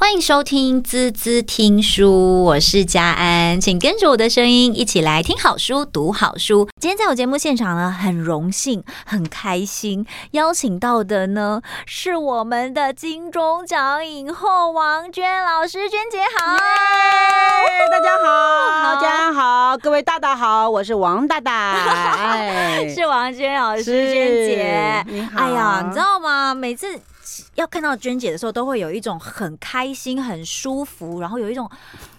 欢迎收听滋滋听书，我是佳安，请跟着我的声音一起来听好书、读好书。今天在我节目现场呢，很荣幸、很开心，邀请到的呢是我们的金钟奖影后王娟老师，娟姐好，yeah, 大家好，好，佳安好，各位大大好，我是王大大，哎，是王娟老师，娟姐，你好，哎呀，你知道吗？每次。要看到娟姐的时候，都会有一种很开心、很舒服，然后有一种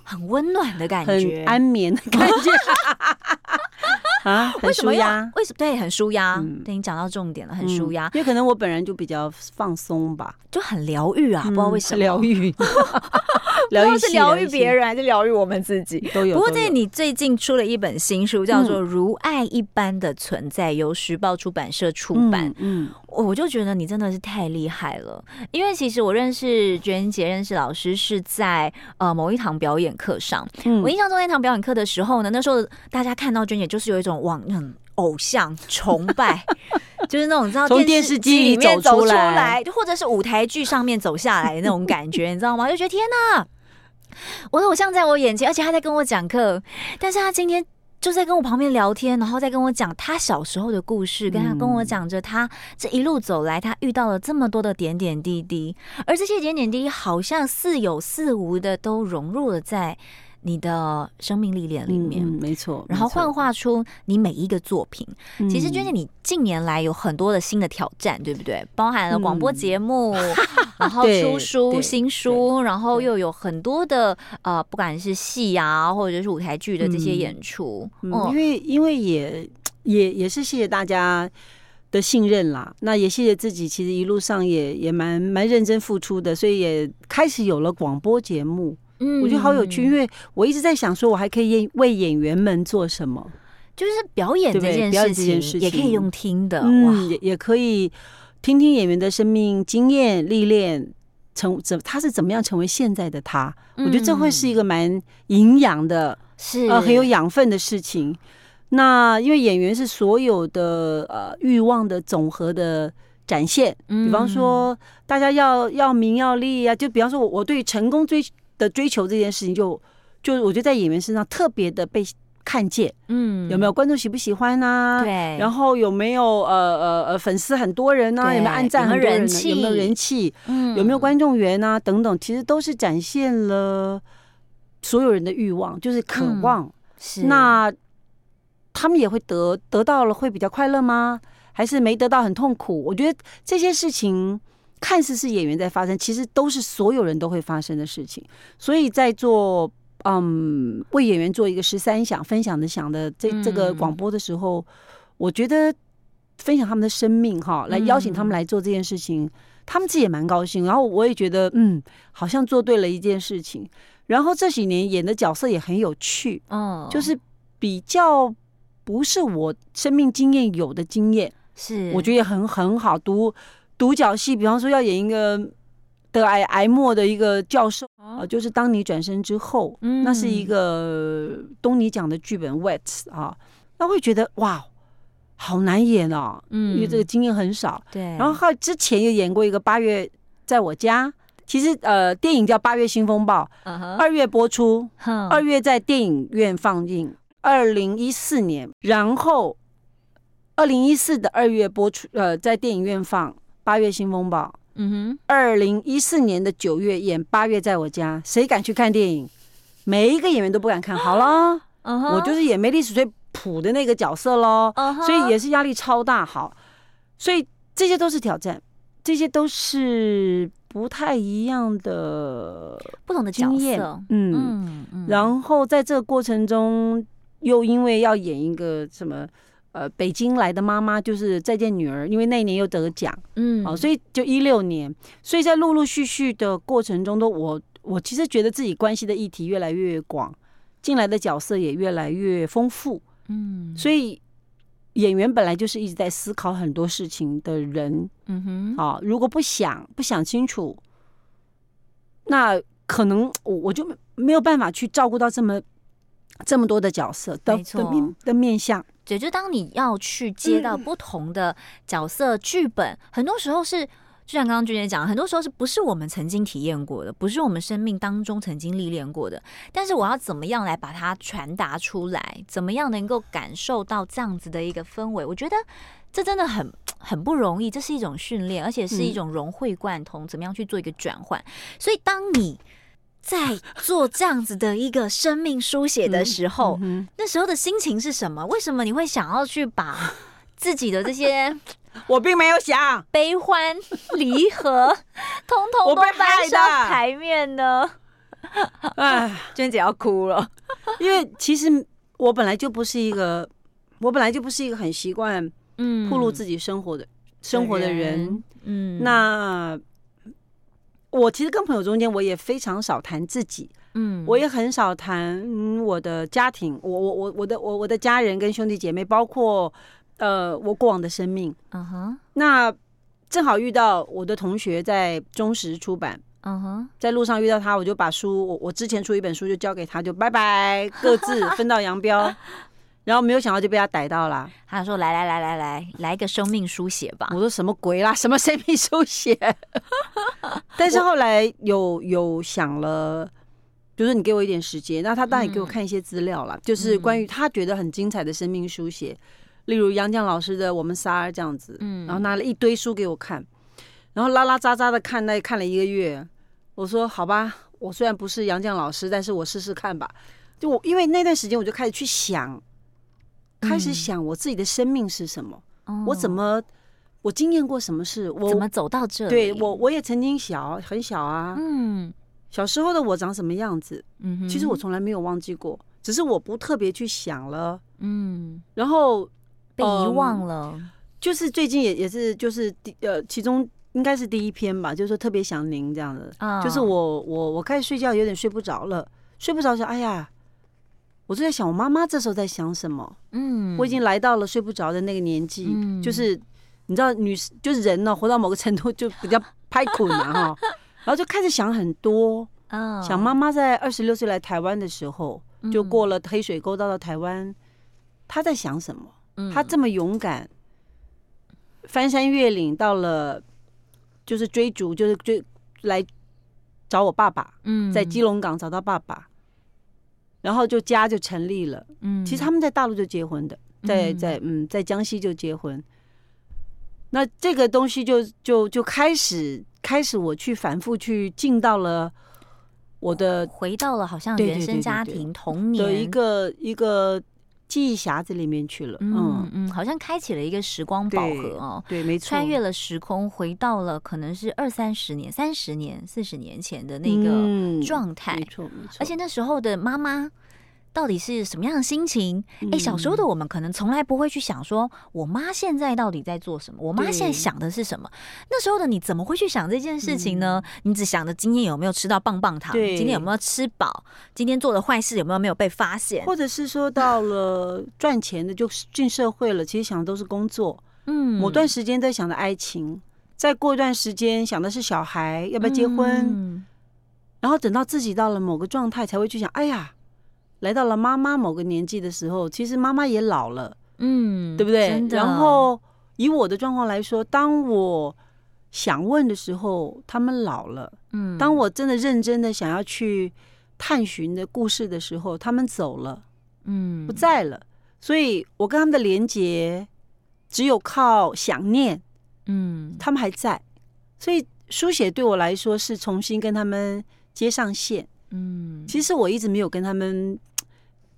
很温暖的感觉，很安眠的感觉。啊，为什么呀？为什么？对，很舒压。嗯，对，你讲到重点了，很舒压。因为可能我本人就比较放松吧，就很疗愈啊，不知道为什么疗愈。疗愈是疗愈别人，还是疗愈我们自己？都有。不过，这你最近出了一本新书，叫做《如爱一般的存在》，由时报出版社出版。嗯，我就觉得你真的是太厉害了，因为其实我认识娟姐，认识老师是在呃某一堂表演课上。我印象中那堂表演课的时候呢，那时候大家看到娟姐就是有一种。往嗯，偶像 崇拜，就是那种你知道从电视机里面走出来，就或者是舞台剧上面走下来的那种感觉，你知道吗？就觉得天哪，我的偶像在我眼前，而且他在跟我讲课，但是他今天就在跟我旁边聊天，然后再跟我讲他小时候的故事，跟他跟我讲着他这一路走来，他遇到了这么多的点点滴滴，而这些点点滴滴好像似有似无的都融入了在。你的生命历练里面，嗯，没错，然后幻化出你每一个作品。其实，就是，你近年来有很多的新的挑战，对不对？包含了广播节目，然后出书、新书，然后又有很多的呃，不管是戏啊，或者是舞台剧的这些演出。嗯，因为因为也也也是谢谢大家的信任啦，那也谢谢自己，其实一路上也也蛮蛮认真付出的，所以也开始有了广播节目。嗯，我觉得好有趣，因为我一直在想，说我还可以为演员们做什么，就是表演这件事情，也可以用听的，嗯，也也可以听听演员的生命经验历练，成怎他是怎么样成为现在的他。我觉得这会是一个蛮营养的，是呃很有养分的事情。那因为演员是所有的呃欲望的总和的展现，比方说大家要要名要利啊，就比方说我我对成功追。的追求这件事情就，就就我觉得在演员身上特别的被看见，嗯，有没有观众喜不喜欢呢、啊？对，然后有没有呃呃呃粉丝很多人呢、啊？有没有暗赞很多人、气有没有人气？嗯，有没有观众缘啊？等等，其实都是展现了所有人的欲望，就是渴望。嗯、是那他们也会得得到了会比较快乐吗？还是没得到很痛苦？我觉得这些事情。看似是演员在发生，其实都是所有人都会发生的事情。所以在做嗯为演员做一个十三想分享的想的这这个广播的时候，我觉得分享他们的生命哈，来邀请他们来做这件事情，他们自己也蛮高兴。然后我也觉得嗯，好像做对了一件事情。然后这几年演的角色也很有趣，嗯，就是比较不是我生命经验有的经验，是我觉得也很很好读。独角戏，比方说要演一个得癌癌末的一个教授啊，就是当你转身之后，嗯，那是一个东尼奖的剧本 Wet 啊，那会觉得哇，好难演哦，嗯，因为这个经验很少，对。然后他之前也演过一个八月在我家，其实呃电影叫《八月新风暴》，二月播出，二月在电影院放映，二零一四年，然后二零一四的二月播出，呃，在电影院放。八月新风暴，嗯哼，二零一四年的九月演八月在我家，谁敢去看电影？每一个演员都不敢看。好了，uh huh. 我就是演梅丽史翠普的那个角色喽，uh huh. 所以也是压力超大。好，所以这些都是挑战，这些都是不太一样的不同的经验。嗯嗯，嗯然后在这个过程中，又因为要演一个什么？呃，北京来的妈妈就是再见女儿，因为那一年又得奖，嗯，好，所以就一六年，所以在陆陆续续的过程中，都我我其实觉得自己关系的议题越来越广，进来的角色也越来越丰富，嗯，所以演员本来就是一直在思考很多事情的人，嗯哼，啊，如果不想不想清楚，那可能我我就没有办法去照顾到这么这么多的角色的的面的面向。对，就当你要去接到不同的角色剧本，嗯、很多时候是就像刚刚君姐讲，很多时候是不是我们曾经体验过的，不是我们生命当中曾经历练过的，但是我要怎么样来把它传达出来？怎么样能够感受到这样子的一个氛围？我觉得这真的很 很不容易，这是一种训练，而且是一种融会贯通，怎么样去做一个转换？所以当你在做这样子的一个生命书写的时候，嗯嗯、那时候的心情是什么？为什么你会想要去把自己的这些？我并没有想悲欢离合，通通都搬上台面呢。哎，娟姐要哭了，因为其实我本来就不是一个，我本来就不是一个很习惯嗯暴露自己生活的、嗯、生活的人。嗯，那我其实跟朋友中间，我也非常少谈自己。嗯，我也很少谈我的家庭，我我我我的我我的家人跟兄弟姐妹，包括。呃，我过往的生命，嗯哼、uh，huh. 那正好遇到我的同学在中时出版，嗯哼、uh，huh. 在路上遇到他，我就把书，我我之前出一本书就交给他，就拜拜，各自分道扬镳，然后没有想到就被他逮到了，他说来来来来来，来一个生命书写吧，我说什么鬼啦，什么生命书写？但是后来有有想了，比如说你给我一点时间，那他当然也给我看一些资料了，嗯、就是关于他觉得很精彩的生命书写。例如杨绛老师的《我们仨》这样子，嗯，然后拿了一堆书给我看，然后拉拉杂杂的看，那看了一个月。我说好吧，我虽然不是杨绛老师，但是我试试看吧。就我因为那段时间，我就开始去想，开始想我自己的生命是什么，嗯、我怎么，我经验过什么事，我怎么走到这里？对我，我也曾经小很小啊，嗯，小时候的我长什么样子？嗯哼，其实我从来没有忘记过，只是我不特别去想了，嗯，然后。被遗忘了、嗯，就是最近也也是就是第呃，其中应该是第一篇吧，就是说特别想您这样的，哦、就是我我我开始睡觉有点睡不着了，睡不着想，哎呀，我就在想我妈妈这时候在想什么，嗯，我已经来到了睡不着的那个年纪，嗯、就是你知道女就是人呢，活到某个程度就比较拍苦嘛哈，然后就开始想很多，哦、想妈妈在二十六岁来台湾的时候，就过了黑水沟到了台湾，她在想什么？她这么勇敢，翻山越岭到了，就是追逐，就是追来找我爸爸。嗯，在基隆港找到爸爸，然后就家就成立了。嗯，其实他们在大陆就结婚的，在在嗯在江西就结婚。那这个东西就就就开始开始我去反复去进到了我的回到了好像原生家庭童年的一个一个。记忆匣子里面去了，嗯嗯，好像开启了一个时光宝盒哦，对，没错，穿越了时空，回到了可能是二三十年、三十年、四十年前的那个状态，没错没错，而且那时候的妈妈。到底是什么样的心情？哎，小时候的我们可能从来不会去想说，我妈现在到底在做什么？我妈现在想的是什么？那时候的你怎么会去想这件事情呢？你只想着今天有没有吃到棒棒糖，今天有没有吃饱，今天做的坏事有没有没有被发现，或者是说 到了赚钱的就进社会了，其实想的都是工作。嗯，某段时间在想着爱情，再过一段时间想的是小孩要不要结婚，然后等到自己到了某个状态才会去想，哎呀。来到了妈妈某个年纪的时候，其实妈妈也老了，嗯，对不对？然后以我的状况来说，当我想问的时候，他们老了，嗯。当我真的认真的想要去探寻的故事的时候，他们走了，嗯，不在了。所以我跟他们的连接只有靠想念，嗯，他们还在。所以书写对我来说是重新跟他们接上线，嗯。其实我一直没有跟他们。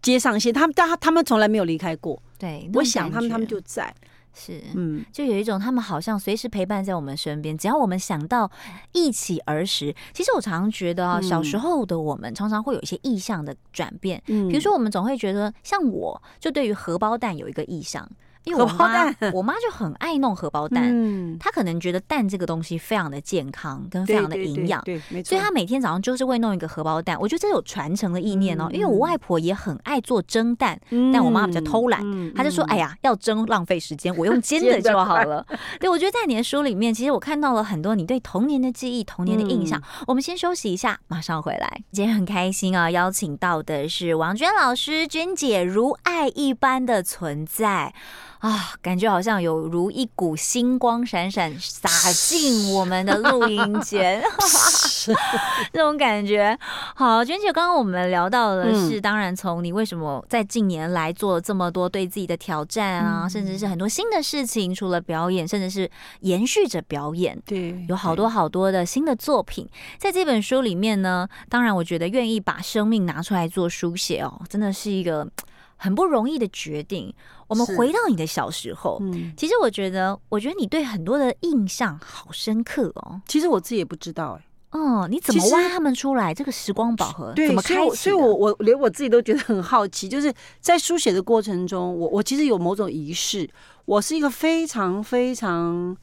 接上线，他们但他他们从来没有离开过。对，我想他们他们就在，是嗯，就有一种他们好像随时陪伴在我们身边。只要我们想到一起儿时，其实我常常觉得啊，小时候的我们常常会有一些意向的转变。嗯，比如说我们总会觉得，像我就对于荷包蛋有一个意象。因为我妈，我妈就很爱弄荷包蛋。嗯，她可能觉得蛋这个东西非常的健康，跟非常的营养，对。所以她每天早上就是会弄一个荷包蛋。我觉得这有传承的意念哦。因为我外婆也很爱做蒸蛋，但我妈比较偷懒，她就说：“哎呀，要蒸浪费时间，我用煎的就好了。”对，我觉得在你的书里面，其实我看到了很多你对童年的记忆、童年的印象。我们先休息一下，马上回来。今天很开心啊，邀请到的是王娟老师，娟姐如爱一般的存在。啊，感觉好像有如一股星光闪闪洒进我们的录音间，这 种感觉。好，娟姐，刚刚我们聊到的是，当然从你为什么在近年来做了这么多对自己的挑战啊，甚至是很多新的事情，除了表演，甚至是延续着表演，对，有好多好多的新的作品，在这本书里面呢。当然，我觉得愿意把生命拿出来做书写哦，真的是一个很不容易的决定。我们回到你的小时候，嗯，其实我觉得，我觉得你对很多的印象好深刻哦。其实我自己也不知道哎，哦，你怎么挖他们出来？这个时光宝盒怎么开启？所以我我连我自己都觉得很好奇。就是在书写的过程中，我我其实有某种仪式。我是一个非常非常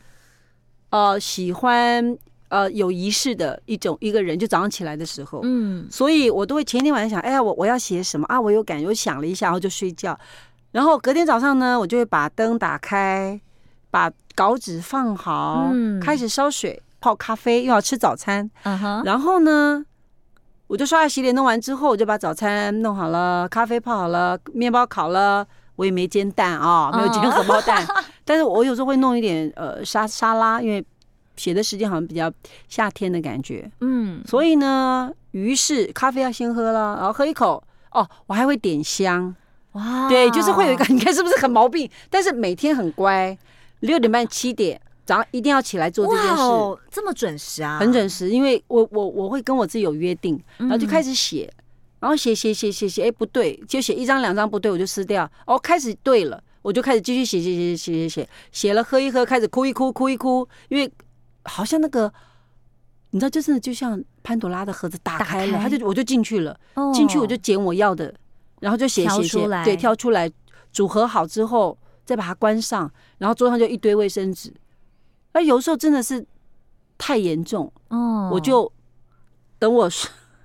呃喜欢呃有仪式的一种一个人。就早上起来的时候，嗯，所以我都会前一天晚上想，哎呀，我我要写什么啊？我有感觉，我想了一下，然后就睡觉。然后隔天早上呢，我就会把灯打开，把稿纸放好，嗯、开始烧水泡咖啡，又要吃早餐。嗯哼。然后呢，我就刷牙洗脸弄完之后，我就把早餐弄好了，咖啡泡好了，面包烤了，我也没煎蛋啊、哦，没有煎荷包蛋。嗯、但是我有时候会弄一点呃沙沙拉，因为写的时间好像比较夏天的感觉。嗯。所以呢，于是咖啡要先喝了，然后喝一口哦，我还会点香。哇，对，就是会有一个，你看是不是很毛病？但是每天很乖，六点半、七点早上一定要起来做这件事，哦，这么准时啊？很准时，因为我我我会跟我自己有约定，然后就开始写，然后写写写写写，哎，不对，就写一张两张不对，我就撕掉。哦，开始对了，我就开始继续写写写写写写，写了喝一喝，开始哭一哭哭一哭，因为好像那个你知道，就是就像潘朵拉的盒子打开了，他就我就进去了，进去我就捡我要的。然后就写写写，对，挑出来组合好之后，再把它关上，然后桌上就一堆卫生纸。那有时候真的是太严重，哦，我就等我，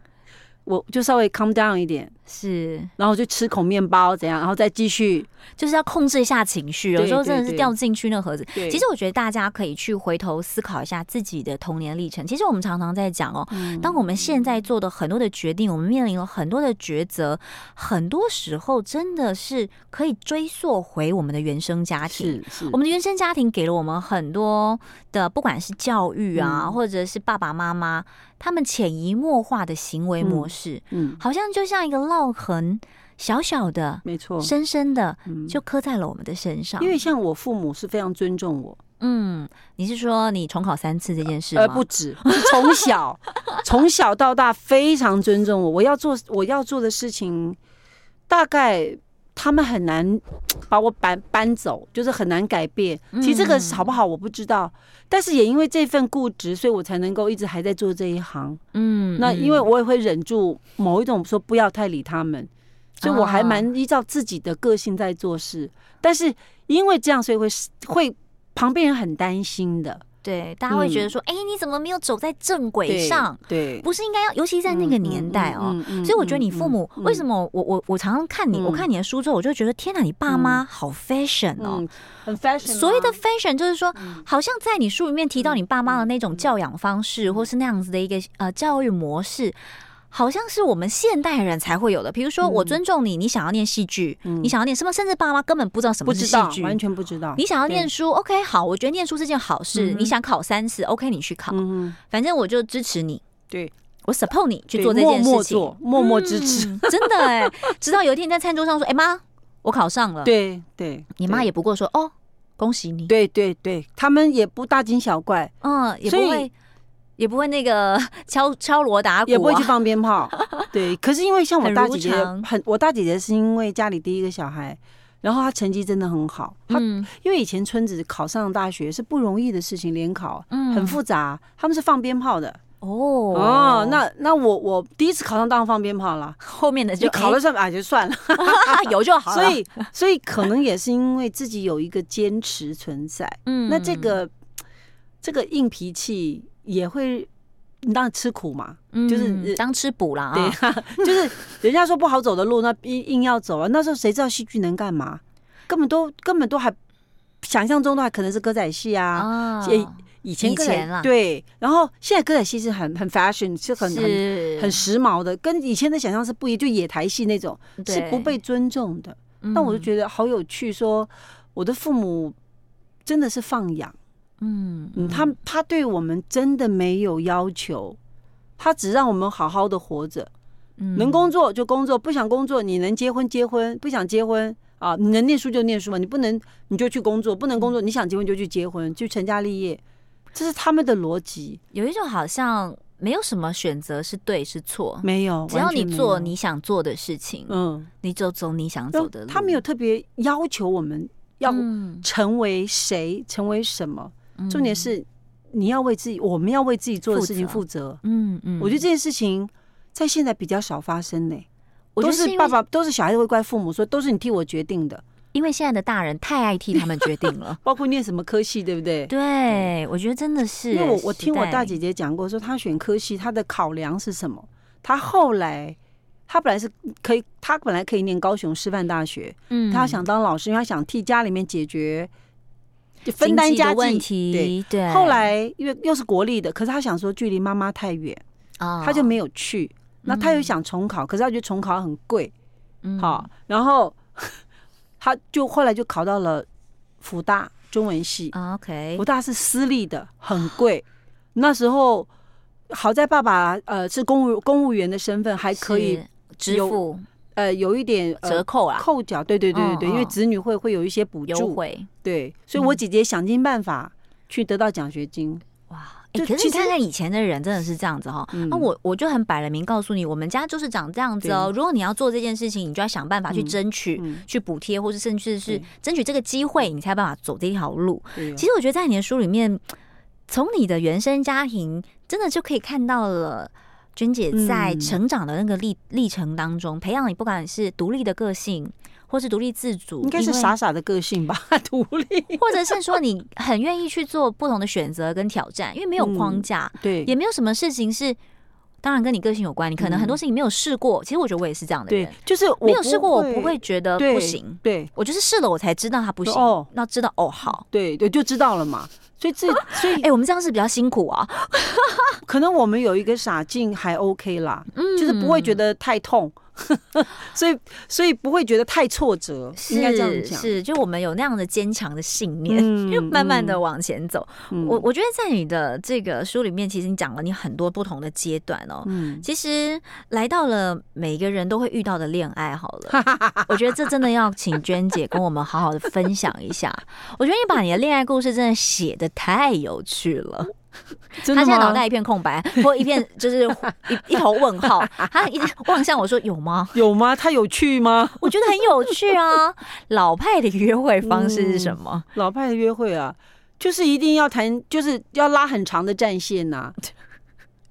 我就稍微 calm down 一点。是，然后就吃口面包，怎样，然后再继续，就是要控制一下情绪。有时候真的是掉进去那盒子。其实我觉得大家可以去回头思考一下自己的童年历程。其实我们常常在讲哦，当我们现在做的很多的决定，我们面临了很多的抉择，很多时候真的是可以追溯回我们的原生家庭。是，是我们的原生家庭给了我们很多的，不管是教育啊，或者是爸爸妈妈他们潜移默化的行为模式，嗯，好像就像一个烙。烙痕小小的，没错，深深的就刻在了我们的身上。因为像我父母是非常尊重我。嗯，你是说你重考三次这件事吗？呃，不止，从小从小到大非常尊重我。我要做我要做的事情，大概他们很难把我搬搬走，就是很难改变。其实这个好不好我不知道，但是也因为这份固执，所以我才能够一直还在做这一行。嗯，那因为我也会忍住某一种说不要太理他们，所以我还蛮依照自己的个性在做事。但是因为这样，所以会会。旁边人很担心的，对，大家会觉得说，哎、嗯欸，你怎么没有走在正轨上？对，对不是应该要，尤其在那个年代哦。所以我觉得你父母为什么？我我我常常看你，嗯、我看你的书之后，我就觉得天哪，你爸妈好 fashion 哦，嗯、很 fashion。所谓的 fashion 就是说，好像在你书里面提到你爸妈的那种教养方式，或是那样子的一个呃教育模式。好像是我们现代人才会有的，比如说我尊重你，你想要念戏剧，你想要念什么，甚至爸妈根本不知道什么是戏剧，完全不知道。你想要念书，OK，好，我觉得念书是件好事。你想考三次，OK，你去考，反正我就支持你。对，我 support 你去做这件事情，默默支持，真的哎。直到有一天在餐桌上说：“哎妈，我考上了。”对对，你妈也不过说：“哦，恭喜你。”对对对，他们也不大惊小怪，嗯，也不会。也不会那个 敲敲锣打鼓，也不会去放鞭炮。对，可是因为像我大姐姐很，我大姐姐是因为家里第一个小孩，然后她成绩真的很好。她因为以前村子考上大学是不容易的事情，联考很复杂，他们是放鞭炮的。哦哦，那那我我第一次考上当然放鞭炮了，后面的就考了算啊就算了，有就好了。所以所以可能也是因为自己有一个坚持存在。嗯，那这个这个硬脾气。也会，你当然吃苦嘛，嗯、就是当吃补啦。对、啊，就是人家说不好走的路，那硬硬要走啊。那时候谁知道戏剧能干嘛？根本都根本都还想象中都还可能是歌仔戏啊。哦、以前歌仔对，然后现在歌仔戏是很很 fashion，是很是很很时髦的，跟以前的想象是不一样。就野台戏那种是不被尊重的。那、嗯、我就觉得好有趣说，说我的父母真的是放养，嗯嗯，他他对我们真的没有要求，他只让我们好好的活着，嗯。能工作就工作，不想工作你能结婚结婚，不想结婚。啊，你能念书就念书嘛，你不能你就去工作，不能工作你想结婚就去结婚，就成家立业，这是他们的逻辑。有一种好像没有什么选择是对是错，没有，只要你做你想做的事情，嗯，你就走你想走的路。他没有特别要求我们要成为谁，嗯、成为什么。重点是你要为自己，我们要为自己做的事情负责。嗯嗯，我觉得这件事情在现在比较少发生呢、欸。都是爸爸，都是小孩子会怪父母说，都是你替我决定的。因为现在的大人太爱替他们决定了，包括念什么科系，对不对？对，我觉得真的是。因为我我听我大姐姐讲过，说她选科系，她的考量是什么？她后来，她本来是可以，她本来可以念高雄师范大学，嗯，她想当老师，因为她想替家里面解决分担家计问题。对，后来因为又是国立的，可是他想说距离妈妈太远，他就没有去。那他又想重考，可是他觉得重考很贵，好，然后。他就后来就考到了福大中文系，OK，福大是私立的，很贵。那时候好在爸爸呃是公务公务员的身份，还可以支付，呃有一点折扣啊，扣缴。对对对对对，因为子女会会有一些补助，对，所以我姐姐想尽办法去得到奖学金。哇。欸、可是你看看以前的人真的是这样子哈，那、嗯啊、我我就很摆了明告诉你，我们家就是长这样子哦。如果你要做这件事情，你就要想办法去争取、嗯嗯、去补贴，或是甚至是争取这个机会，你才有办法走这条路。其实我觉得在你的书里面，从你的原生家庭，真的就可以看到了娟姐在成长的那个历历程当中，培养你不管是独立的个性。或是独立自主，应该是傻傻的个性吧。独立，或者是说你很愿意去做不同的选择跟挑战，因为没有框架，嗯、对，也没有什么事情是，当然跟你个性有关。你可能很多事情没有试过，其实我觉得我也是这样的人，对，就是没有试过，我不会觉得不行。对，对我就是试了，我才知道它不行。哦，那知道哦，好，对对，就知道了嘛。所以这，所以，哎、欸，我们这样是比较辛苦啊。可能我们有一个傻劲还 OK 啦，嗯，就是不会觉得太痛。所以，所以不会觉得太挫折，应该这样讲。是，就我们有那样的坚强的信念，就、嗯、慢慢的往前走。嗯、我我觉得在你的这个书里面，其实你讲了你很多不同的阶段哦。嗯，其实来到了每个人都会遇到的恋爱，好了，我觉得这真的要请娟姐跟我们好好的分享一下。我觉得你把你的恋爱故事真的写的太有趣了。他现在脑袋一片空白，或一片就是一 一头问号。他一直望向我说：“有吗？有吗？他有趣吗？”我觉得很有趣啊。老派的约会方式是什么？嗯、老派的约会啊，就是一定要谈，就是要拉很长的战线呐、啊，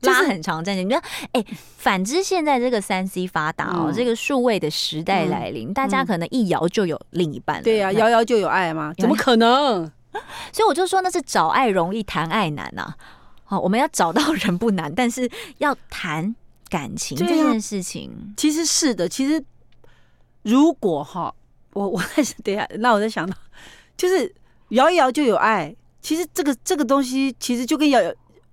拉很长战线。你觉得？哎，反之，现在这个三 C 发达哦，嗯、这个数位的时代来临，嗯、大家可能一摇就有另一半了。对呀、啊，摇摇就有爱吗？怎么可能？所以我就说那是找爱容易谈爱难呐，好，我们要找到人不难，但是要谈感情这件事情，其实是的。其实如果哈，我我还是等下，那我在想到，就是摇一摇就有爱。其实这个这个东西，其实就跟摇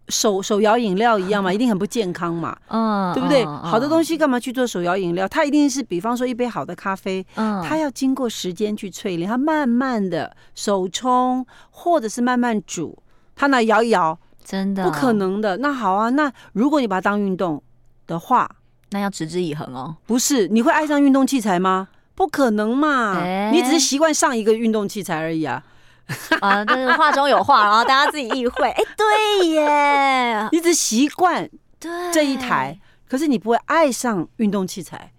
手手摇饮料一样嘛，一定很不健康嘛，嗯，对不对？好的东西干嘛去做手摇饮料？它一定是，比方说一杯好的咖啡，嗯，它要经过时间去淬炼，它慢慢的手冲或者是慢慢煮，它那摇一摇，真的不可能的。那好啊，那如果你把它当运动的话，那要持之以恒哦。不是，你会爱上运动器材吗？不可能嘛，你只是习惯上一个运动器材而已啊。啊，但是话中有话，然后大家自己意会。哎，对耶，你只习惯这一台，可是你不会爱上运动器材。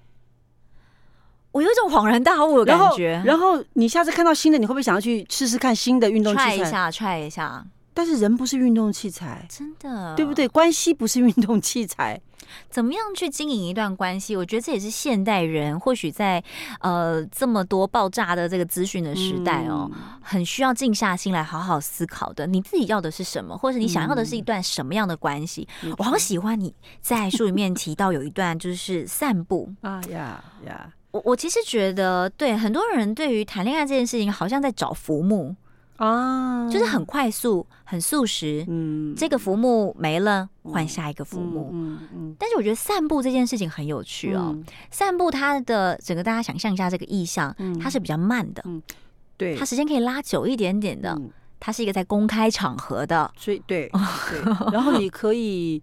我有一种恍然大悟的感觉。然后你下次看到新的，你会不会想要去试试看新的运动器材？踹一下，踹一下。但是人不是运动器材，真的，对不对？关系不是运动器材。怎么样去经营一段关系？我觉得这也是现代人或许在呃这么多爆炸的这个资讯的时代哦，嗯、很需要静下心来好好思考的。你自己要的是什么，或者你想要的是一段什么样的关系？嗯、我好喜欢你在书里面提到有一段就是散步 啊呀呀！我我其实觉得，对很多人对于谈恋爱这件事情，好像在找浮木。啊，就是很快速、很速食。嗯，这个浮木没了，换下一个浮木。嗯嗯。但是我觉得散步这件事情很有趣哦。散步它的整个，大家想象一下这个意象，它是比较慢的。嗯，对，它时间可以拉久一点点的，它是一个在公开场合的，所以对 对，然后你可以。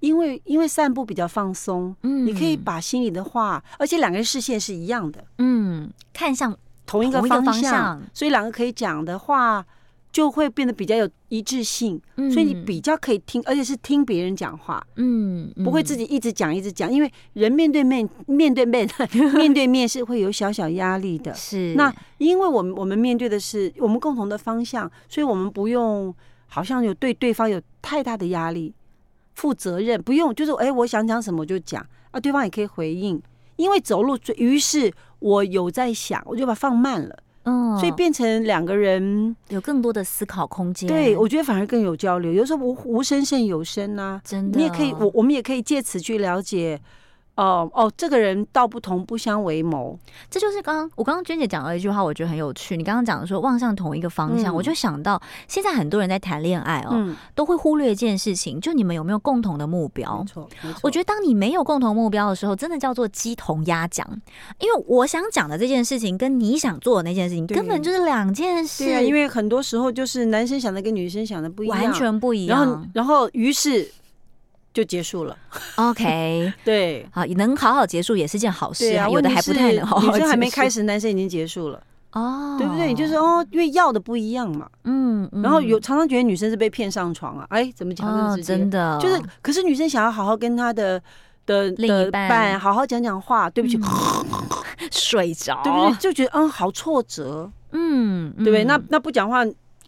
因为因为散步比较放松，嗯，你可以把心里的话，而且两个人视线是一样的，嗯，看向同一个方向，方向，所以两个可以讲的话就会变得比较有一致性，嗯，所以你比较可以听，而且是听别人讲话，嗯，不会自己一直讲一直讲，因为人面对面面对面 面对面是会有小小压力的，是。那因为我们我们面对的是我们共同的方向，所以我们不用好像有对对方有太大的压力。负责任不用，就是哎，我想讲什么就讲啊，对方也可以回应。因为走路，于是我有在想，我就把它放慢了，嗯，所以变成两个人有更多的思考空间。对，我觉得反而更有交流。有时候无无声胜有声呐、啊，真的，你也可以，我我们也可以借此去了解。哦哦，这个人道不同不相为谋，这就是刚刚我刚刚娟姐讲了一句话，我觉得很有趣。你刚刚讲的说望向同一个方向，嗯、我就想到现在很多人在谈恋爱哦，嗯、都会忽略一件事情，就你们有没有共同的目标？没错，没错。我觉得当你没有共同目标的时候，真的叫做鸡同鸭讲，因为我想讲的这件事情跟你想做的那件事情根本就是两件事。对啊，因为很多时候就是男生想的跟女生想的不一样，完全不一样。然后，然后于是。就结束了，OK，对，好，能好好结束也是件好事啊。有的还不太能好好，女生还没开始，男生已经结束了，哦，对不对？就是哦，因为要的不一样嘛，嗯，然后有常常觉得女生是被骗上床啊，哎，怎么讲？真的，就是，可是女生想要好好跟她的的另一半好好讲讲话，对不起，睡着，对不对？就觉得嗯，好挫折，嗯，对不对？那那不讲话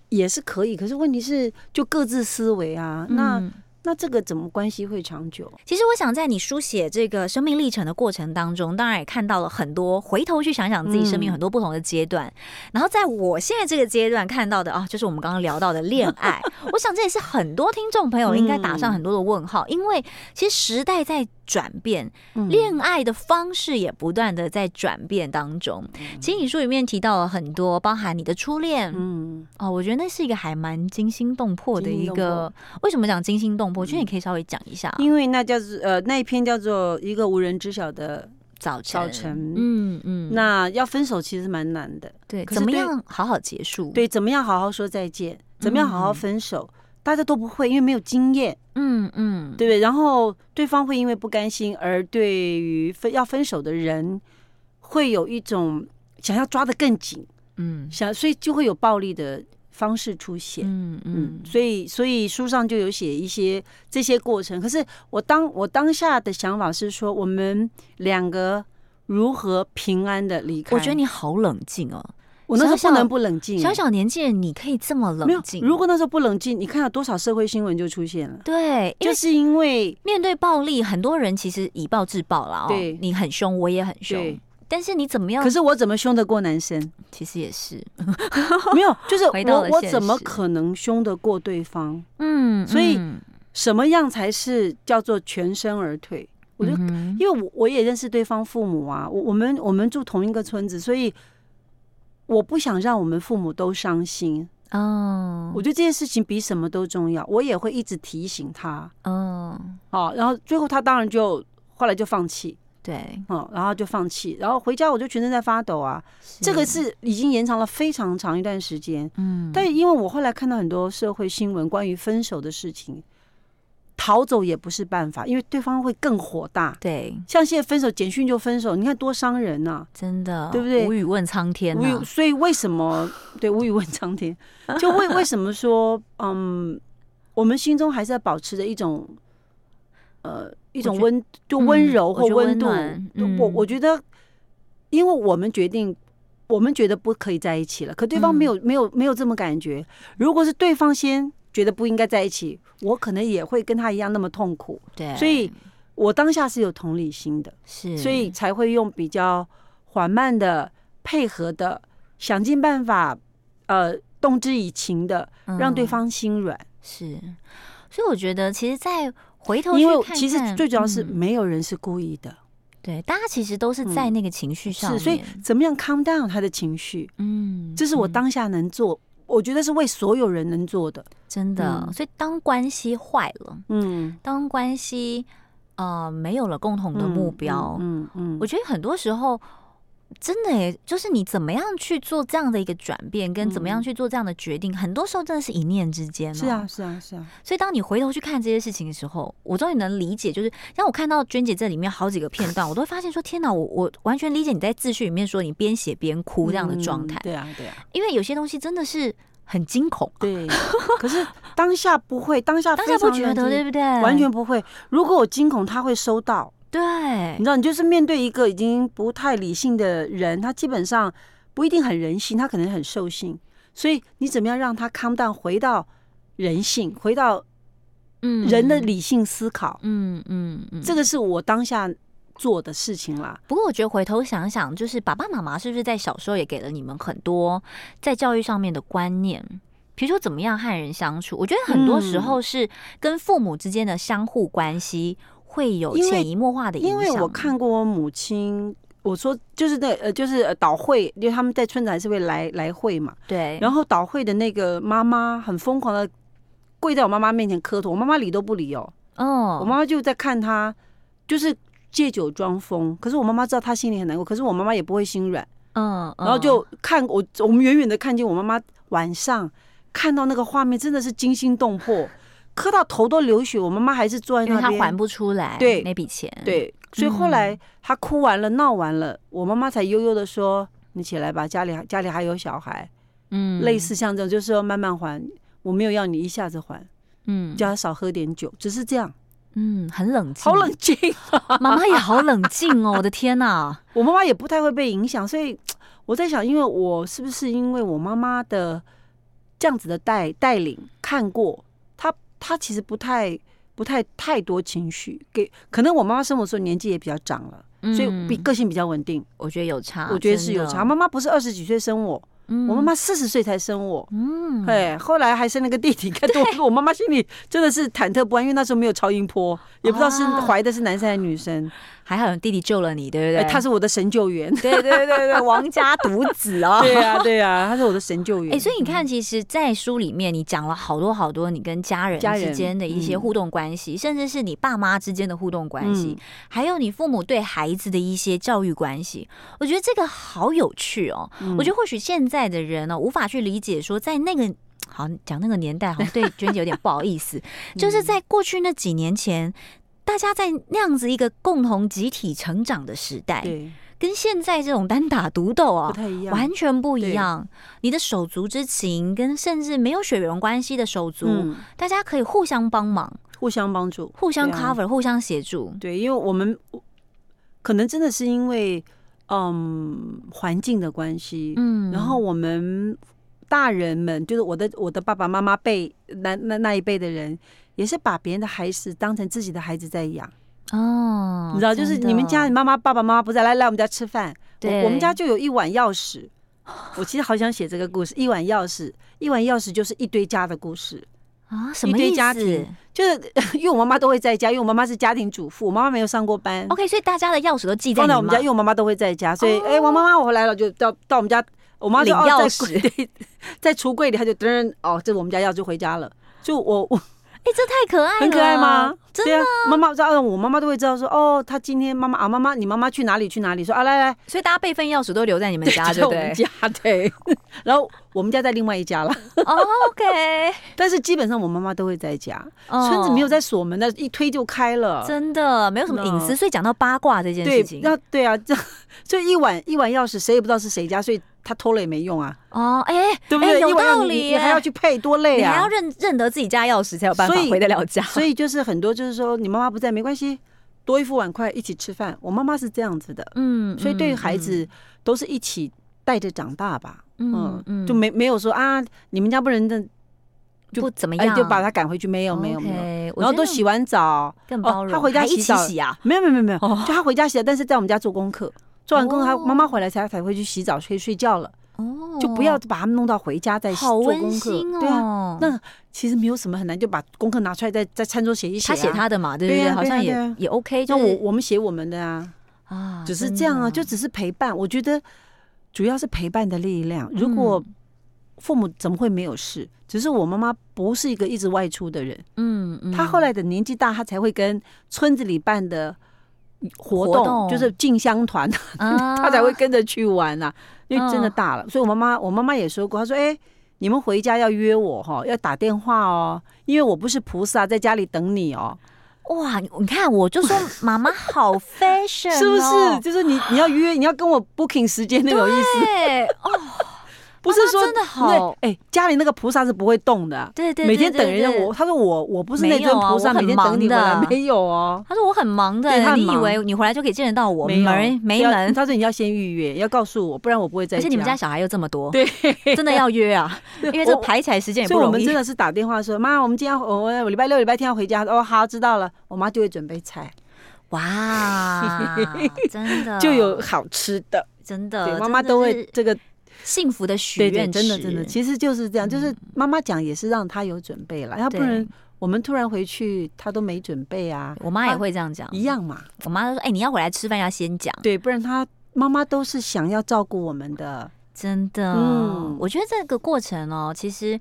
也是可以，可是问题是就各自思维啊，那。那这个怎么关系会长久？其实我想在你书写这个生命历程的过程当中，当然也看到了很多。回头去想想自己生命很多不同的阶段，嗯、然后在我现在这个阶段看到的啊，就是我们刚刚聊到的恋爱。我想这也是很多听众朋友应该打上很多的问号，嗯、因为其实时代在。转变，恋爱的方式也不断的在转变当中。嗯、其实你书里面提到了很多，包含你的初恋，嗯，哦，我觉得那是一个还蛮惊心动魄的一个。为什么讲惊心动魄？我觉得你可以稍微讲一下。因为那叫做呃，那一篇叫做一个无人知晓的早晨。早晨，嗯嗯。那要分手其实蛮难的，对。怎么样好好结束？对，怎么样好好说再见？怎么样好好分手？嗯大家都不会，因为没有经验，嗯嗯，对不对？然后对方会因为不甘心，而对于分要分手的人，会有一种想要抓得更紧，嗯，想所以就会有暴力的方式出现，嗯嗯，所以所以书上就有写一些这些过程。可是我当我当下的想法是说，我们两个如何平安的离开？我觉得你好冷静哦。我那时候不能不冷静，小小年纪人你可以这么冷静。如果那时候不冷静，你看到多少社会新闻就出现了。对，就是因为面对暴力，很多人其实以暴制暴了哦。对，你很凶，我也很凶。但是你怎么样？可是我怎么凶得过男生？其实也是 没有，就是我我怎么可能凶得过对方？嗯，所以什么样才是叫做全身而退？我就因为我我也认识对方父母啊，我我们我们住同一个村子，所以。我不想让我们父母都伤心。哦，我觉得这件事情比什么都重要，我也会一直提醒他。哦，好，然后最后他当然就后来就放弃，对，嗯，然后就放弃，然后回家我就全身在发抖啊，这个是已经延长了非常长一段时间，嗯，但因为我后来看到很多社会新闻关于分手的事情。逃走也不是办法，因为对方会更火大。对，像现在分手，简讯就分手，你看多伤人呐！真的，对不对？无语问苍天。无语，所以为什么 对无语问苍天？就为为什么说，嗯，我们心中还是要保持着一种，呃，一种温，就温柔或温度。我我觉得，因为我们决定，我们觉得不可以在一起了，可对方没有没有没有这么感觉。如果是对方先。觉得不应该在一起，我可能也会跟他一样那么痛苦。对，所以我当下是有同理心的，是，所以才会用比较缓慢的、配合的，想尽办法，呃，动之以情的，让对方心软。是，所以我觉得，其实，在回头因为其实最主要是没有人是故意的，对，大家其实都是在那个情绪上，是，所以怎么样 calm down 他的情绪？嗯，这是我当下能做。我觉得是为所有人能做的，真的。嗯、所以当关系坏了，嗯，当关系呃没有了共同的目标，嗯嗯，嗯嗯嗯，我觉得很多时候真的哎，就是你怎么样去做这样的一个转变，跟怎么样去做这样的决定，嗯、很多时候真的是一念之间。是啊，是啊，是啊。所以当你回头去看这些事情的时候，我终于能理解，就是让我看到娟姐这里面好几个片段，我都会发现说：天哪，我我完全理解你在自序里面说你边写边哭这样的状态。嗯、对啊，对啊。因为有些东西真的是很惊恐。对。可是当下不会，当下 当下不觉得，对不对？完全不会。如果我惊恐，他会收到。对，你知道，你就是面对一个已经不太理性的人，他基本上不一定很人性，他可能很兽性，所以你怎么样让他 calm down，回到人性，回到嗯人的理性思考，嗯嗯嗯，这个是我当下做的事情啦。不过我觉得回头想想，就是爸爸妈妈是不是在小时候也给了你们很多在教育上面的观念，比如说怎么样和人相处？我觉得很多时候是跟父母之间的相互关系。会有潜移默化的影响。因为我看过我母亲，我说就是那呃，就是导会，因为他们在村子还是会来来会嘛。对。然后导会的那个妈妈很疯狂的跪在我妈妈面前磕头，我妈妈理都不理哦。哦。我妈妈就在看她，就是借酒装疯。可是我妈妈知道她心里很难过，可是我妈妈也不会心软。嗯。然后就看我，我们远远的看见我妈妈晚上看到那个画面，真的是惊心动魄。磕到头都流血，我妈妈还是坐在那边，她还不出来，对那笔钱，对，所以后来她哭完了，闹完了，我妈妈才悠悠的说：“你起来吧，家里家里还有小孩。”嗯，类似像这种，就是说慢慢还，我没有要你一下子还，嗯，叫她少喝点酒，只是这样，嗯，很冷静，好冷静，妈妈也好冷静哦，我的天哪，我妈妈也不太会被影响，所以我在想，因为我是不是因为我妈妈的这样子的带带领看过。他其实不太、不太太多情绪，给可能我妈妈生活的时候年纪也比较长了，嗯、所以比个性比较稳定。我觉得有差，我觉得是有差。妈妈不是二十几岁生我。我妈妈四十岁才生我，嗯，对，后来还生了个弟弟，看多我妈妈心里真的是忐忑不安，因为那时候没有超音波，也不知道是怀的是男生还是女生。还好有弟弟救了你，对不对？他是我的神救援，对对对对，王家独子哦。对呀对呀，他是我的神救援。哎，所以你看，其实，在书里面你讲了好多好多你跟家人之间的一些互动关系，甚至是你爸妈之间的互动关系，还有你父母对孩子的一些教育关系，我觉得这个好有趣哦。我觉得或许现在。在的人呢，无法去理解说，在那个好讲那个年代，好像对娟姐有点不好意思，就是在过去那几年前，大家在那样子一个共同集体成长的时代，对，跟现在这种单打独斗啊，不太一样，完全不一样。你的手足之情，跟甚至没有血缘关系的手足，大家可以互相帮忙，互相帮助，互相 cover，互相协助。对，因为我们可能真的是因为。嗯，环境的关系，嗯，然后我们大人们，就是我的我的爸爸妈妈辈那那那一辈的人，也是把别人的孩子当成自己的孩子在养哦。你知道，就是你们家你妈妈爸爸妈妈不在，来来我们家吃饭，对，我们家就有一碗钥匙。我其实好想写这个故事，一碗钥匙，一碗钥匙就是一堆家的故事。啊，什么意思？一堆家庭，就是 因为我妈妈都会在家，因为我妈妈是家庭主妇，我妈妈没有上过班。OK，所以大家的钥匙都记在放在我们家，因为我妈妈都会在家，所以哎、哦欸，王妈妈我回来了，就到到我们家，我妈就领钥匙，对，在橱柜里，她就噔哦，这是我们家钥匙，就回家了。就我我。哎，这太可爱了，很可爱吗？真的，妈妈知道，我妈妈都会知道说，哦，她今天妈妈啊，妈妈，你妈妈去哪里？去哪里？说啊，来来，所以大家备份钥匙都留在你们家，对不对？我们家对，然后我们家在另外一家了。OK，但是基本上我妈妈都会在家，村子没有在锁门的，一推就开了，真的没有什么隐私。所以讲到八卦这件事情，那对啊，这 所以一晚一晚钥匙，谁也不知道是谁家，所以。他偷了也没用啊！哦，哎，对不对？有道理，你还要去配，多累啊！你还要认认得自己家钥匙才有办法回得了家。所以就是很多，就是说你妈妈不在没关系，多一副碗筷一起吃饭。我妈妈是这样子的，嗯，所以对于孩子都是一起带着长大吧，嗯嗯，就没没有说啊，你们家不能的就不怎么样，就把他赶回去。没有没有没有，然后都洗完澡，更包容。他回家洗澡洗啊？没有没有没有没有，就他回家洗，但是在我们家做功课。做完功课，他妈妈回来才才会去洗澡，去睡觉了。哦，就不要把他们弄到回家再做功课。对啊，那其实没有什么很难，就把功课拿出来，在在餐桌写一写。他写他的嘛，对不对？好像也也 OK。那我我们写我们的啊，啊，只是这样啊，就只是陪伴。我觉得主要是陪伴的力量。如果父母怎么会没有事？只是我妈妈不是一个一直外出的人。嗯嗯，他后来的年纪大，她才会跟村子里办的。活动，就是进香团，啊、他才会跟着去玩呐、啊。因为真的大了，嗯、所以我妈妈，我妈妈也说过，她说：“哎、欸，你们回家要约我哈，要打电话哦，因为我不是菩萨，在家里等你哦。”哇，你看，我就说 妈妈好 fashion，、哦、是不是？就是你你要约，你要跟我 booking 时间那种意思。对哦。不是说真的好，哎，家里那个菩萨是不会动的，对对，每天等人家。我他说我我不是那尊菩萨，每天等你回来，没有哦。他说我很忙的，你以为你回来就可以见得到我？没门没门。他说你要先预约，要告诉我，不然我不会在。而且你们家小孩又这么多，对，真的要约啊，因为这排起来时间也不容易。我们真的是打电话说，妈，我们今天我我礼拜六礼拜天要回家。哦，好，知道了。我妈就会准备菜，哇，真的就有好吃的，真的，妈妈都会这个。幸福的许愿，真的真的，其实就是这样，就是妈妈讲也是让他有准备了，要不然我们突然回去，他都没准备啊。我妈也会这样讲，一样嘛。我妈都说：“哎，你要回来吃饭要先讲，对，不然他妈妈都是想要照顾我们的，真的。”嗯，我觉得这个过程哦，其实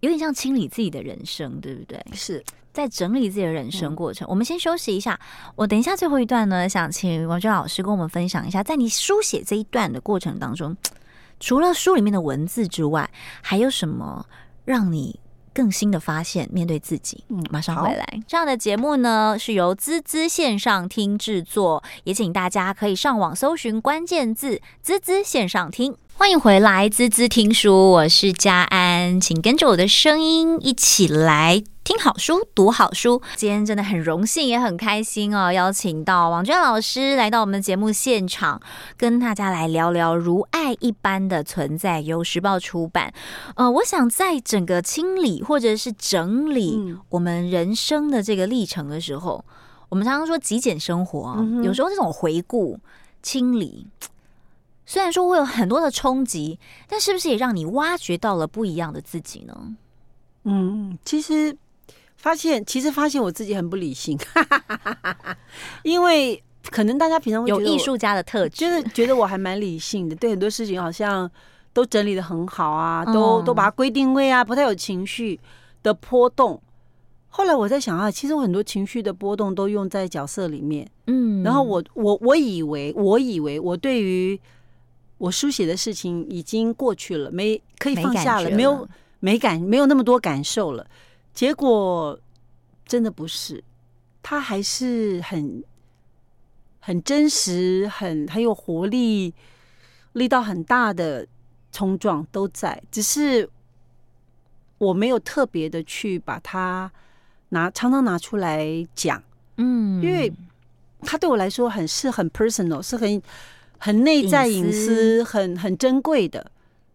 有点像清理自己的人生，对不对？是在整理自己的人生过程。我们先休息一下，我等一下最后一段呢，想请王娟老师跟我们分享一下，在你书写这一段的过程当中。除了书里面的文字之外，还有什么让你更新的发现？面对自己，嗯，马上回来。这样的节目呢，是由滋滋线上听制作，也请大家可以上网搜寻关键字“滋滋线上听”。欢迎回来，滋滋听书，我是佳安，请跟着我的声音一起来听好书，读好书。今天真的很荣幸，也很开心哦，邀请到王娟老师来到我们的节目现场，跟大家来聊聊《如爱一般的存在》，由时报出版。呃，我想在整个清理或者是整理我们人生的这个历程的时候，嗯、我们常常说极简生活，嗯、有时候这种回顾、清理。虽然说会有很多的冲击，但是不是也让你挖掘到了不一样的自己呢？嗯，其实发现，其实发现我自己很不理性，因为可能大家平常会有艺术家的特质，就是觉得我还蛮理性的，对很多事情好像都整理的很好啊，都都把它归定位啊，不太有情绪的波动。后来我在想啊，其实我很多情绪的波动都用在角色里面，嗯，然后我我我以为我以为我对于我书写的事情已经过去了，没可以放下了，没，了。没有没感，没有那么多感受了。结果真的不是，他还是很很真实，很很有活力，力道很大的冲撞都在，只是我没有特别的去把它拿，常常拿出来讲，嗯，因为它对我来说很是很 personal，是很。很内在隐私，很很珍贵的，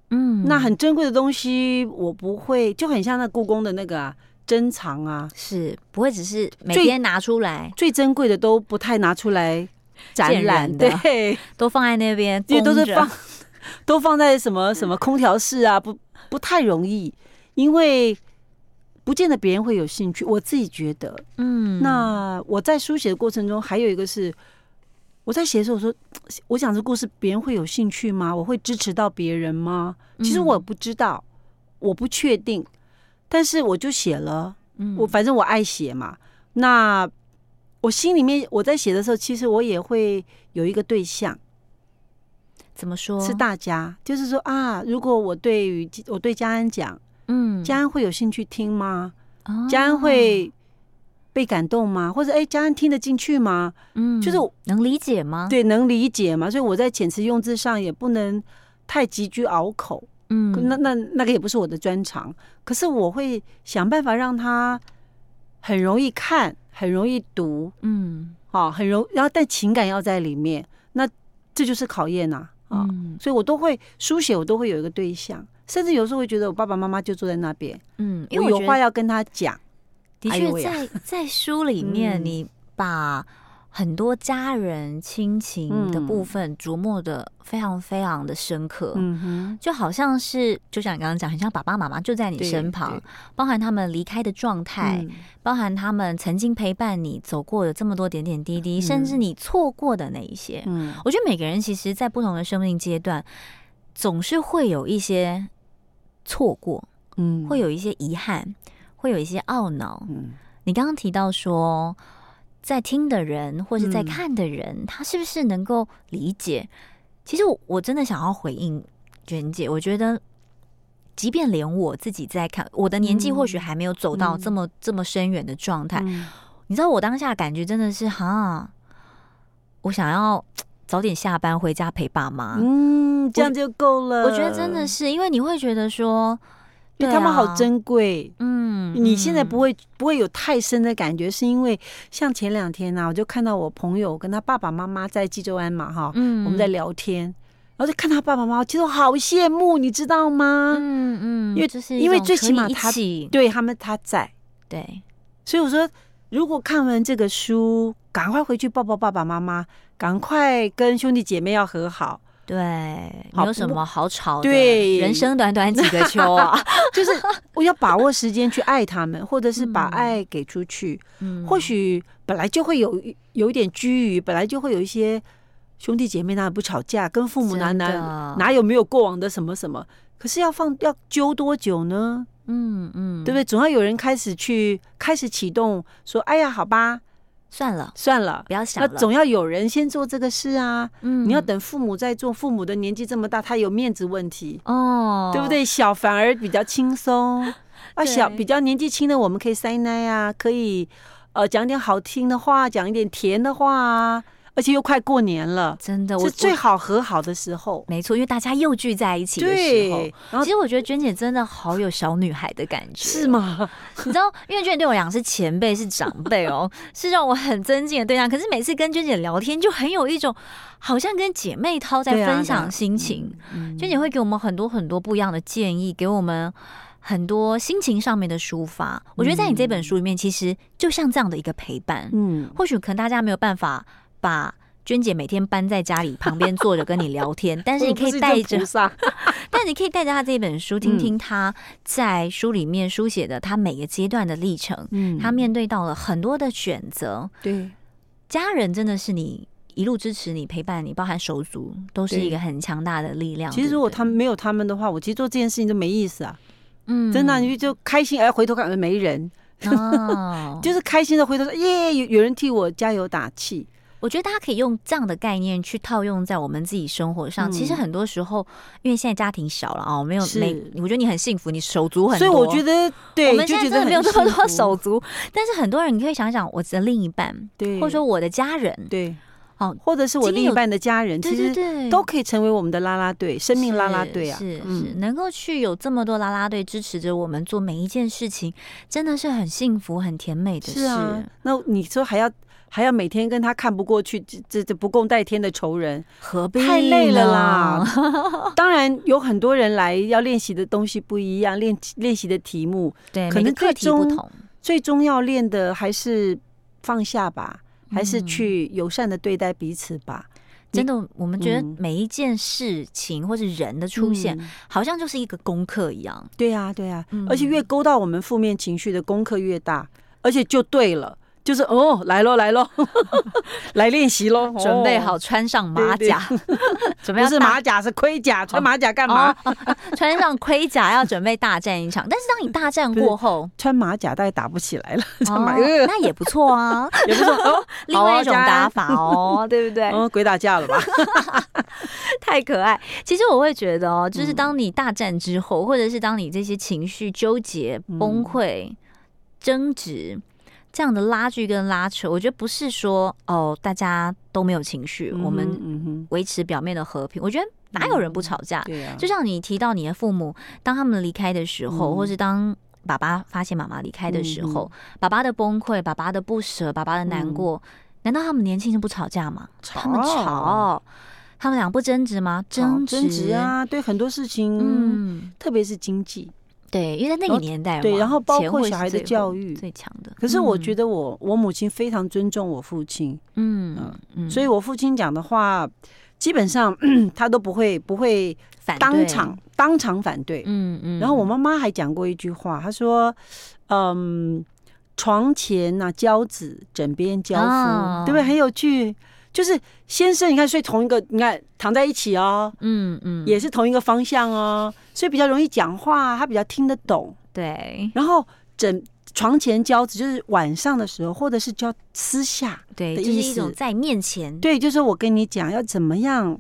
嗯，那很珍贵的东西，我不会，就很像那故宫的那个啊，珍藏啊，是不会只是每天拿出来，最珍贵的都不太拿出来展览的，对，都放在那边，因为都是放，都放在什么什么空调室啊，不不太容易，因为不见得别人会有兴趣，我自己觉得，嗯，那我在书写的过程中，还有一个是。我在写的时候，我说，我讲这故事，别人会有兴趣吗？我会支持到别人吗？其实我不知道，我不确定，但是我就写了。我反正我爱写嘛。那我心里面我在写的时候，其实我也会有一个对象。怎么说？是大家，就是说啊，如果我对于我对佳安讲，嗯，佳安会有兴趣听吗？佳安会。被感动吗？或者哎，佳安听得进去吗？嗯，就是能理解吗？对，能理解吗？所以我在遣词用字上也不能太急居拗口。嗯，那那那个也不是我的专长。可是我会想办法让他很容易看，很容易读。嗯，好，很容，然后但情感要在里面。那这就是考验呐。啊，嗯，所以我都会书写，我都会有一个对象，甚至有时候会觉得我爸爸妈妈就坐在那边。嗯，因为我有话要跟他讲。的确，在在书里面，你把很多家人亲情的部分琢磨的非常非常的深刻，就好像是就像你刚刚讲，很像爸爸妈妈就在你身旁，包含他们离开的状态，包含他们曾经陪伴你走过的这么多点点滴滴，甚至你错过的那一些，嗯，我觉得每个人其实，在不同的生命阶段，总是会有一些错过，嗯，会有一些遗憾。会有一些懊恼。嗯，你刚刚提到说，在听的人或是在看的人，嗯、他是不是能够理解？其实我我真的想要回应娟姐，我觉得，即便连我自己在看，我的年纪或许还没有走到这么、嗯、这么深远的状态，嗯、你知道我当下感觉真的是哈，我想要早点下班回家陪爸妈，嗯，这样就够了。我，我觉得真的是，因为你会觉得说。因为他们好珍贵，嗯，你现在不会不会有太深的感觉，是因为像前两天呢，我就看到我朋友跟他爸爸妈妈在济州安嘛，哈，嗯，我们在聊天，然后就看他爸爸妈妈，其实我好羡慕，你知道吗？嗯嗯，因为就是因为最起码他对他们他在，对，所以我说，如果看完这个书，赶快回去抱抱爸爸妈妈，赶快跟兄弟姐妹要和好。对，没有什么好吵的。对，人生短短几个秋啊，就是我要把握时间去爱他们，或者是把爱给出去。嗯，或许本来就会有有一点拘于，本来就会有一些兄弟姐妹哪里不吵架，跟父母哪哪哪有没有过往的什么什么？可是要放要揪多久呢？嗯嗯，对不对？总要有人开始去开始启动，说：“哎呀，好吧。”算了，算了，不要想了。那总要有人先做这个事啊！嗯，你要等父母在做，父母的年纪这么大，他有面子问题哦，对不对？小反而比较轻松 啊，小比较年纪轻的，我们可以塞奶啊，可以呃讲点好听的话，讲一点甜的话啊。而且又快过年了，真的，是最好和好的时候。没错，因为大家又聚在一起的时候。然后，其实我觉得娟姐真的好有小女孩的感觉，是吗？你知道，因为娟姐对我俩是前辈，是长辈哦，是让我很尊敬的对象。可是每次跟娟姐聊天，就很有一种好像跟姐妹淘在分享心情。娟姐会给我们很多很多不一样的建议，给我们很多心情上面的抒发。我觉得在你这本书里面，其实就像这样的一个陪伴。嗯，或许可能大家没有办法。把娟姐每天搬在家里旁边坐着跟你聊天，但是你可以带着，但你可以带着她这本书，听听她在书里面书写的她每个阶段的历程。嗯，她面对到了很多的选择。对，家人真的是你一路支持你、陪伴你，包含手足，都是一个很强大的力量。其实如果他们没有他们的话，我其实做这件事情都没意思啊。嗯，真的，你就开心，哎，回头看没人，哦，就是开心的回头说，耶，有有人替我加油打气。我觉得大家可以用这样的概念去套用在我们自己生活上。其实很多时候，因为现在家庭小了啊，没有没，我觉得你很幸福，你手足很多。所以我觉得，对，我们现在真的没有这么多手足。但是很多人，你可以想想，我的另一半，对，或者说我的家人，对，好，或者是我另一半的家人，其实都可以成为我们的啦啦队，生命啦啦队啊。是是，能够去有这么多啦啦队支持着我们做每一件事情，真的是很幸福、很甜美的事。是啊，那你说还要？还要每天跟他看不过去，这这这不共戴天的仇人，何必太累了啦？当然有很多人来要练习的东西不一样，练练习的题目对，可能课题不同。最终要练的还是放下吧，嗯、还是去友善的对待彼此吧。真的，我们觉得每一件事情或是人的出现，嗯、好像就是一个功课一样。对呀、啊，对呀、啊，嗯、而且越勾到我们负面情绪的功课越大，而且就对了。就是哦，来喽来喽，来练习喽，准备好穿上马甲，准备不是马甲是盔甲，穿马甲干嘛？穿上盔甲要准备大战一场，但是当你大战过后，穿马甲大概打不起来了，那也不错啊，也不错，另外一种打法哦，对不对？哦，鬼打架了吧？太可爱。其实我会觉得哦，就是当你大战之后，或者是当你这些情绪纠结、崩溃、争执。这样的拉锯跟拉扯，我觉得不是说哦，大家都没有情绪，嗯、我们维持表面的和平。我觉得哪有人不吵架？嗯啊、就像你提到你的父母，当他们离开的时候，嗯、或是当爸爸发现妈妈离开的时候，嗯、爸爸的崩溃、爸爸的不舍、爸爸的难过，嗯、难道他们年轻就不吵架吗？他们吵，他们俩不争执吗？争执，争执啊！对很多事情，嗯，特别是经济。对，因为在那个年代，对，然后包括小孩的教育最强的。可是我觉得我我母亲非常尊重我父亲，嗯嗯，所以我父亲讲的话，基本上 他都不会不会当场当场反对，嗯嗯。然后我妈妈还讲过一句话，她说：“嗯，床前呐交子，枕边交夫，对不对？很有趣。就是先生，你看睡同一个，你看躺在一起哦，嗯嗯，也是同一个方向哦。”所以比较容易讲话，他比较听得懂。对，然后枕床前交子，就是晚上的时候，或者是叫私下，对，就是一种在面前，对，就是我跟你讲要怎么样。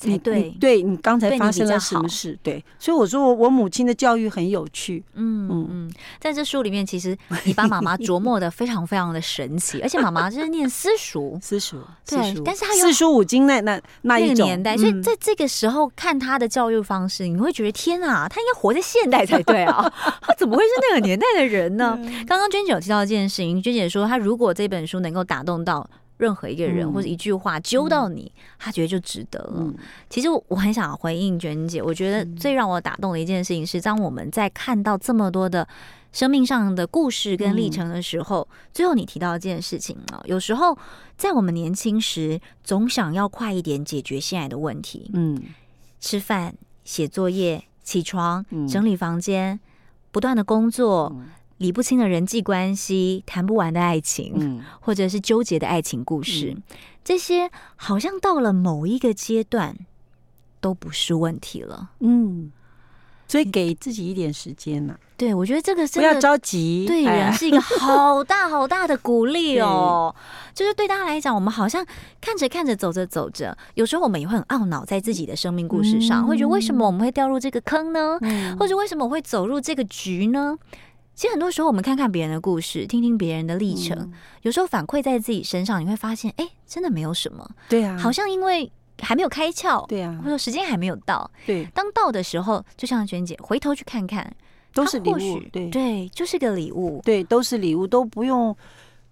才对，对你刚才发生了什么事？对，所以我说我我母亲的教育很有趣。嗯嗯嗯，在这书里面，其实你把妈妈琢磨的非常非常的神奇，而且妈妈就是念私塾，私塾对，但是她有四书五经那那那一种年代，所以在这个时候看她的教育方式，你会觉得天啊，她应该活在现代才对啊，她怎么会是那个年代的人呢？刚刚娟姐有提到一件事情，娟姐说她如果这本书能够打动到。任何一个人或者一句话揪到你，嗯、他觉得就值得了。嗯、其实我很想回应娟姐，我觉得最让我打动的一件事情是，当我们在看到这么多的生命上的故事跟历程的时候，嗯、最后你提到一件事情啊，有时候在我们年轻时，总想要快一点解决现在的问题。嗯，吃饭、写作业、起床、整理房间、不断的工作。嗯理不清的人际关系，谈不完的爱情，嗯、或者是纠结的爱情故事，嗯、这些好像到了某一个阶段都不是问题了。嗯，所以给自己一点时间嘛、啊。对，我觉得这个不要着急，对人是一个好大好大的鼓励哦。就是对大家来讲，我们好像看着看着，走着走着，有时候我们也会很懊恼在自己的生命故事上，嗯、会觉得为什么我们会掉入这个坑呢？嗯、或者为什么我会走入这个局呢？其实很多时候，我们看看别人的故事，听听别人的历程，嗯、有时候反馈在自己身上，你会发现，哎，真的没有什么。对啊，好像因为还没有开窍，对啊，或者说时间还没有到。对，当到的时候，就像娟姐回头去看看，都是礼物。对对，就是个礼物。对，都是礼物，都不用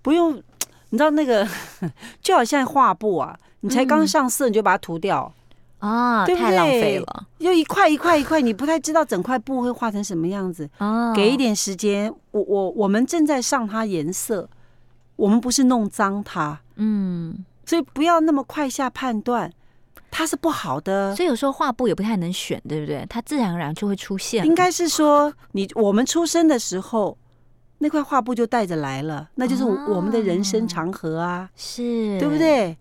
不用。你知道那个，就好像画布啊，你才刚上色，你就把它涂掉。嗯啊，对对太浪费了！又一块一块一块，你不太知道整块布会画成什么样子。啊，给一点时间，我我我们正在上它颜色，我们不是弄脏它。嗯，所以不要那么快下判断，它是不好的。所以有时候画布也不太能选，对不对？它自然而然就会出现。应该是说，你我们出生的时候，那块画布就带着来了，那就是我们的人生长河啊，是对不对？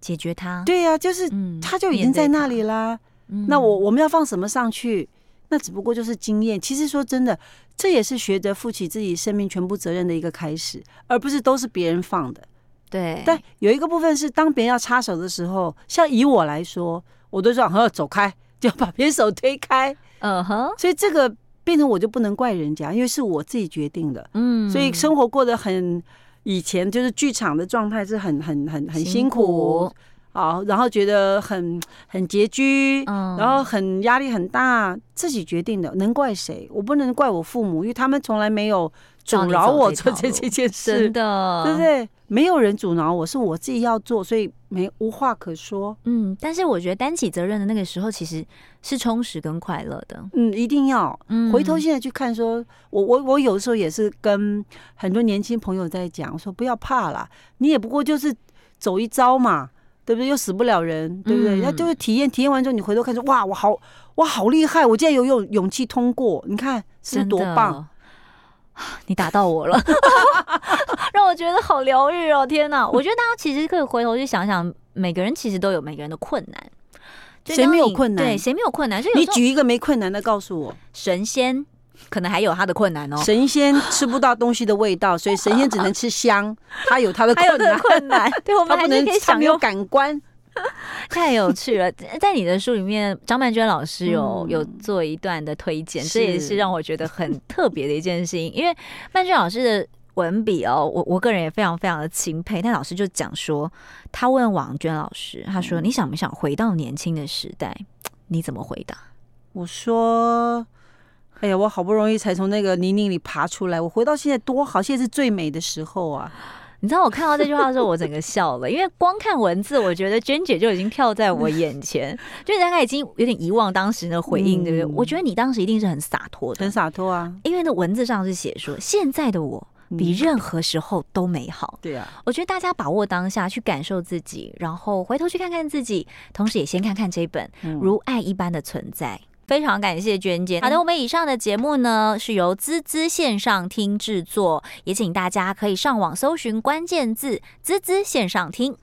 解决它，对呀、啊，就是它就已经在那里啦。嗯、那我我们要放什么上去？那只不过就是经验。其实说真的，这也是学着负起自己生命全部责任的一个开始，而不是都是别人放的。对。但有一个部分是，当别人要插手的时候，像以我来说，我都说：“呵，走开，就要把别人手推开。”嗯哼。所以这个变成我就不能怪人家，因为是我自己决定的。嗯。所以生活过得很。以前就是剧场的状态是很很很很辛苦。啊，然后觉得很很拮据，然后很压力很大，自己决定的，能怪谁？我不能怪我父母，因为他们从来没有阻挠我做这这件事，真的，对不对？没有人阻挠我，是我自己要做，所以没无话可说。嗯，但是我觉得担起责任的那个时候，其实是充实跟快乐的。嗯，一定要。嗯，回头现在去看说，说我我我有时候也是跟很多年轻朋友在讲，说不要怕啦，你也不过就是走一遭嘛，对不对？又死不了人，对不对？那、嗯、就是体验，体验完之后，你回头看说，哇，我好，我好厉害，我竟然有勇勇气通过，你看是多棒。你打到我了，让我觉得好疗愈哦！天哪，我觉得大家其实可以回头去想想，每个人其实都有每个人的困难，谁没有困难？对，谁没有困难？所以你举一个没困难的告诉我。神仙可能还有他的困难哦。神仙吃不到东西的味道，所以神仙只能吃香，他有他的 困难。困难，对，我们还能可以享有感官。太有趣了，在你的书里面，张曼娟老师有有做一段的推荐，这也是让我觉得很特别的一件事情。因为曼娟老师的文笔哦，我我个人也非常非常的钦佩。但老师就讲说，他问王娟老师，他说：“你想不想回到年轻的时代？” 你怎么回答？我说：“哎呀，我好不容易才从那个泥泞里爬出来，我回到现在多好，现在是最美的时候啊。”你知道我看到这句话的时候，我整个笑了，因为光看文字，我觉得娟姐就已经跳在我眼前，就大概已经有点遗忘当时的回应，对不对？我觉得你当时一定是很洒脱的，很洒脱啊，因为那文字上是写说，现在的我比任何时候都美好。对啊，我觉得大家把握当下，去感受自己，然后回头去看看自己，同时也先看看这本《如爱一般的存在》。非常感谢娟姐。好的，我们以上的节目呢是由滋滋线上听制作，也请大家可以上网搜寻关键字“滋滋线上听”。